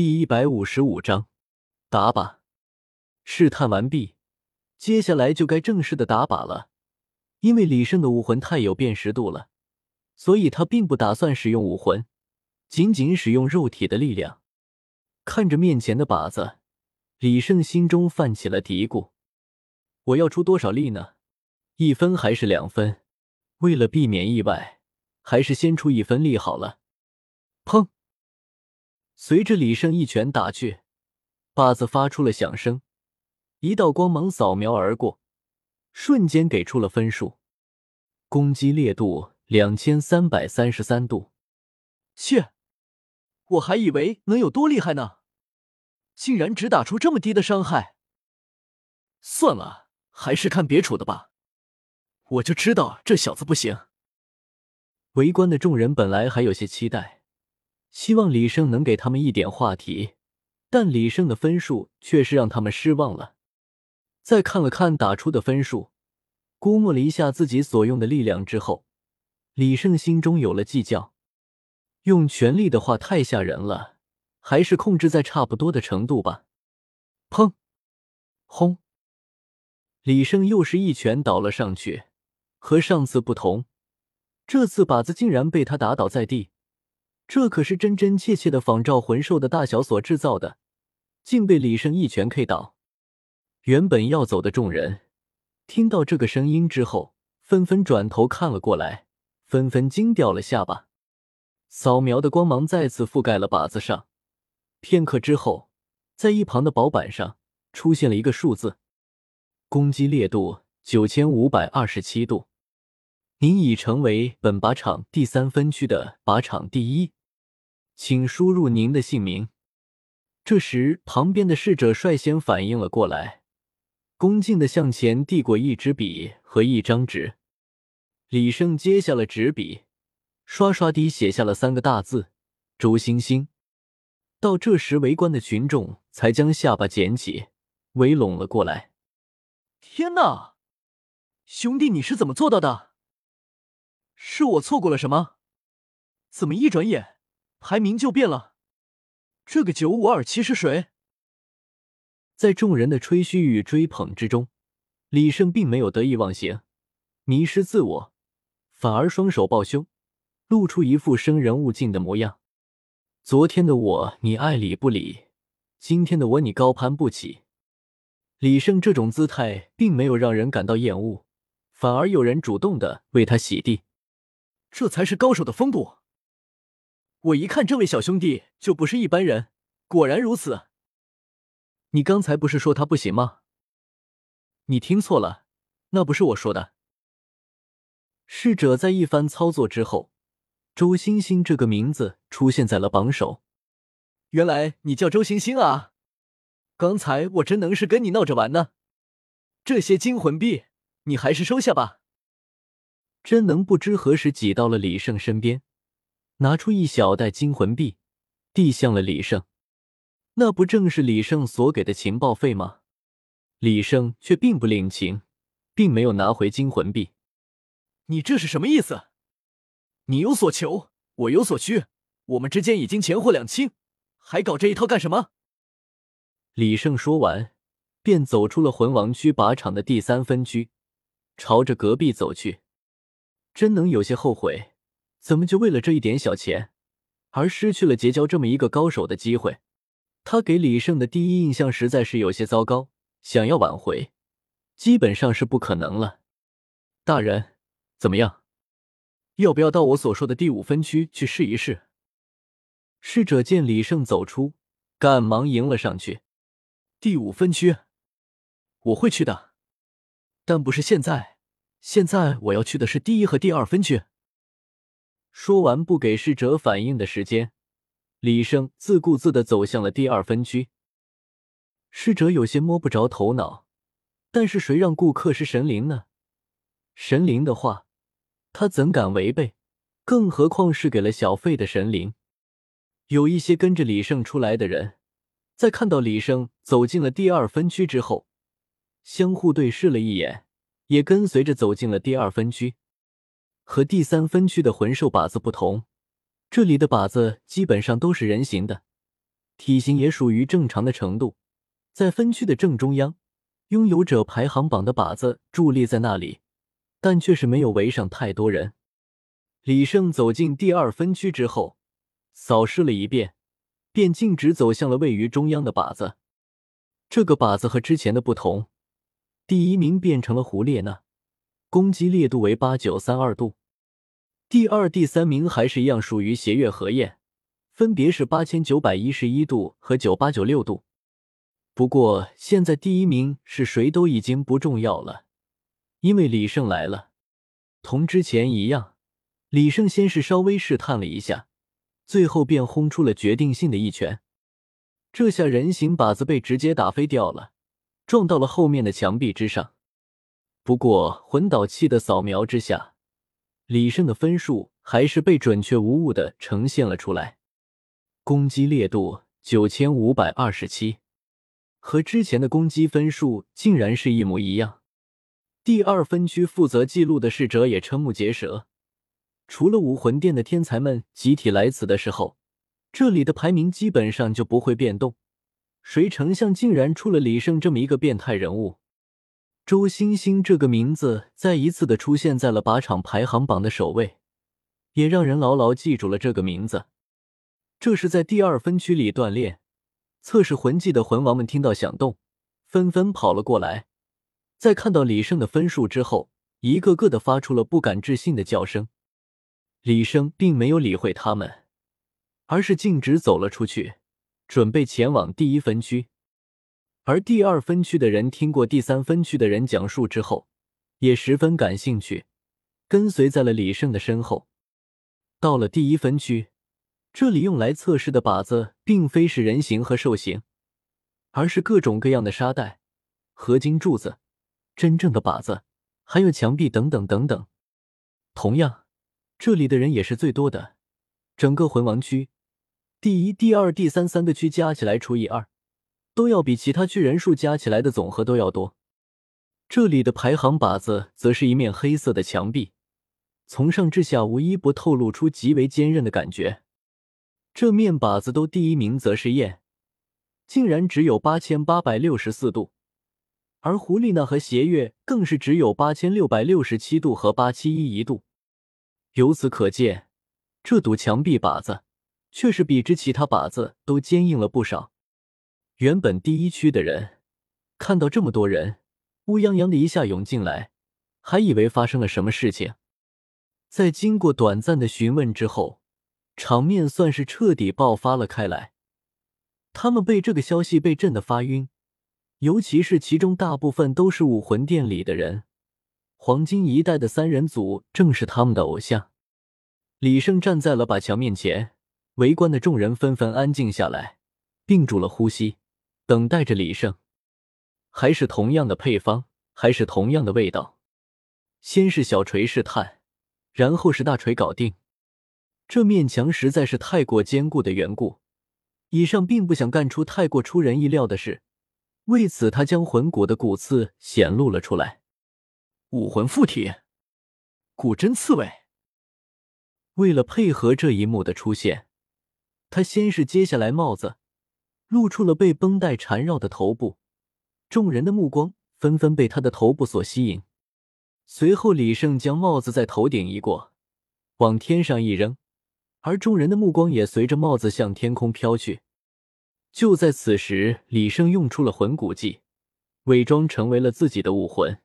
第一百五十五章打靶。试探完毕，接下来就该正式的打靶了。因为李胜的武魂太有辨识度了，所以他并不打算使用武魂，仅仅使用肉体的力量。看着面前的靶子，李胜心中泛起了嘀咕：我要出多少力呢？一分还是两分？为了避免意外，还是先出一分力好了。砰！随着李胜一拳打去，靶子发出了响声，一道光芒扫描而过，瞬间给出了分数：攻击烈度两千三百三十三度。切，我还以为能有多厉害呢，竟然只打出这么低的伤害。算了，还是看别处的吧。我就知道这小子不行。围观的众人本来还有些期待。希望李胜能给他们一点话题，但李胜的分数却是让他们失望了。再看了看打出的分数，估摸了一下自己所用的力量之后，李胜心中有了计较。用全力的话太吓人了，还是控制在差不多的程度吧。砰！轰！李胜又是一拳倒了上去，和上次不同，这次靶子竟然被他打倒在地。这可是真真切切的仿照魂兽的大小所制造的，竟被李胜一拳 K 倒。原本要走的众人听到这个声音之后，纷纷转头看了过来，纷纷惊掉了下巴。扫描的光芒再次覆盖了靶子上，片刻之后，在一旁的薄板上出现了一个数字：攻击烈度九千五百二十七度。您已成为本靶场第三分区的靶场第一。请输入您的姓名。这时，旁边的侍者率先反应了过来，恭敬的向前递过一支笔和一张纸。李胜接下了纸笔，刷刷地写下了三个大字：“周星星。”到这时，围观的群众才将下巴捡起，围拢了过来。天哪，兄弟，你是怎么做到的？是我错过了什么？怎么一转眼？排名就变了，这个九五二七是谁？在众人的吹嘘与追捧之中，李胜并没有得意忘形、迷失自我，反而双手抱胸，露出一副生人勿近的模样。昨天的我你爱理不理，今天的我你高攀不起。李胜这种姿态并没有让人感到厌恶，反而有人主动的为他洗地，这才是高手的风度。我一看这位小兄弟就不是一般人，果然如此。你刚才不是说他不行吗？你听错了，那不是我说的。侍者在一番操作之后，周星星这个名字出现在了榜首。原来你叫周星星啊！刚才我真能是跟你闹着玩呢。这些金魂币你还是收下吧。真能不知何时挤到了李胜身边。拿出一小袋金魂币，递向了李胜。那不正是李胜所给的情报费吗？李胜却并不领情，并没有拿回金魂币。你这是什么意思？你有所求，我有所需，我们之间已经钱货两清，还搞这一套干什么？李胜说完，便走出了魂王区靶场的第三分区，朝着隔壁走去。真能有些后悔。怎么就为了这一点小钱，而失去了结交这么一个高手的机会？他给李胜的第一印象实在是有些糟糕，想要挽回，基本上是不可能了。大人，怎么样？要不要到我所说的第五分区去试一试？侍者见李胜走出，赶忙迎了上去。第五分区，我会去的，但不是现在。现在我要去的是第一和第二分区。说完，不给侍者反应的时间，李胜自顾自的走向了第二分区。侍者有些摸不着头脑，但是谁让顾客是神灵呢？神灵的话，他怎敢违背？更何况是给了小费的神灵。有一些跟着李胜出来的人，在看到李胜走进了第二分区之后，相互对视了一眼，也跟随着走进了第二分区。和第三分区的魂兽靶子不同，这里的靶子基本上都是人形的，体型也属于正常的程度，在分区的正中央，拥有者排行榜的靶子伫立在那里，但却是没有围上太多人。李胜走进第二分区之后，扫视了一遍，便径直走向了位于中央的靶子。这个靶子和之前的不同，第一名变成了胡列娜，攻击烈度为八九三二度。第二、第三名还是一样，属于邪月合焰。分别是八千九百一十一度和九八九六度，不过现在第一名是谁都已经不重要了，因为李胜来了。同之前一样，李胜先是稍微试探了一下，最后便轰出了决定性的一拳。这下人形靶子被直接打飞掉了，撞到了后面的墙壁之上。不过魂导器的扫描之下，李胜的分数还是被准确无误的呈现了出来。攻击烈度九千五百二十七，和之前的攻击分数竟然是一模一样。第二分区负责记录的侍者也瞠目结舌，除了武魂殿的天才们集体来此的时候，这里的排名基本上就不会变动。谁成想竟然出了李胜这么一个变态人物？周星星这个名字再一次的出现在了靶场排行榜的首位，也让人牢牢记住了这个名字。这是在第二分区里锻炼、测试魂技的魂王们听到响动，纷纷跑了过来。在看到李胜的分数之后，一个个的发出了不敢置信的叫声。李胜并没有理会他们，而是径直走了出去，准备前往第一分区。而第二分区的人听过第三分区的人讲述之后，也十分感兴趣，跟随在了李胜的身后。到了第一分区。这里用来测试的靶子，并非是人形和兽形，而是各种各样的沙袋、合金柱子、真正的靶子，还有墙壁等等等等。同样，这里的人也是最多的。整个魂王区，第一、第二、第三三个区加起来除以二，都要比其他区人数加起来的总和都要多。这里的排行靶子，则是一面黑色的墙壁，从上至下无一不透露出极为坚韧的感觉。这面靶子都第一名，则是焰，竟然只有八千八百六十四度，而胡丽娜和邪月更是只有八千六百六十七度和八七一一度。由此可见，这堵墙壁靶子却是比之其他靶子都坚硬了不少。原本第一区的人看到这么多人乌泱泱的一下涌进来，还以为发生了什么事情，在经过短暂的询问之后。场面算是彻底爆发了开来，他们被这个消息被震得发晕，尤其是其中大部分都是武魂殿里的人，黄金一代的三人组正是他们的偶像。李胜站在了把墙面前，围观的众人纷纷安静下来，屏住了呼吸，等待着李胜。还是同样的配方，还是同样的味道。先是小锤试探，然后是大锤搞定。这面墙实在是太过坚固的缘故，以上并不想干出太过出人意料的事，为此他将魂骨的骨刺显露了出来。武魂附体，骨针刺猬。为了配合这一幕的出现，他先是揭下来帽子，露出了被绷带缠绕的头部，众人的目光纷纷被他的头部所吸引。随后，李胜将帽子在头顶一过，往天上一扔。而众人的目光也随着帽子向天空飘去。就在此时，李胜用出了魂骨技，伪装成为了自己的武魂。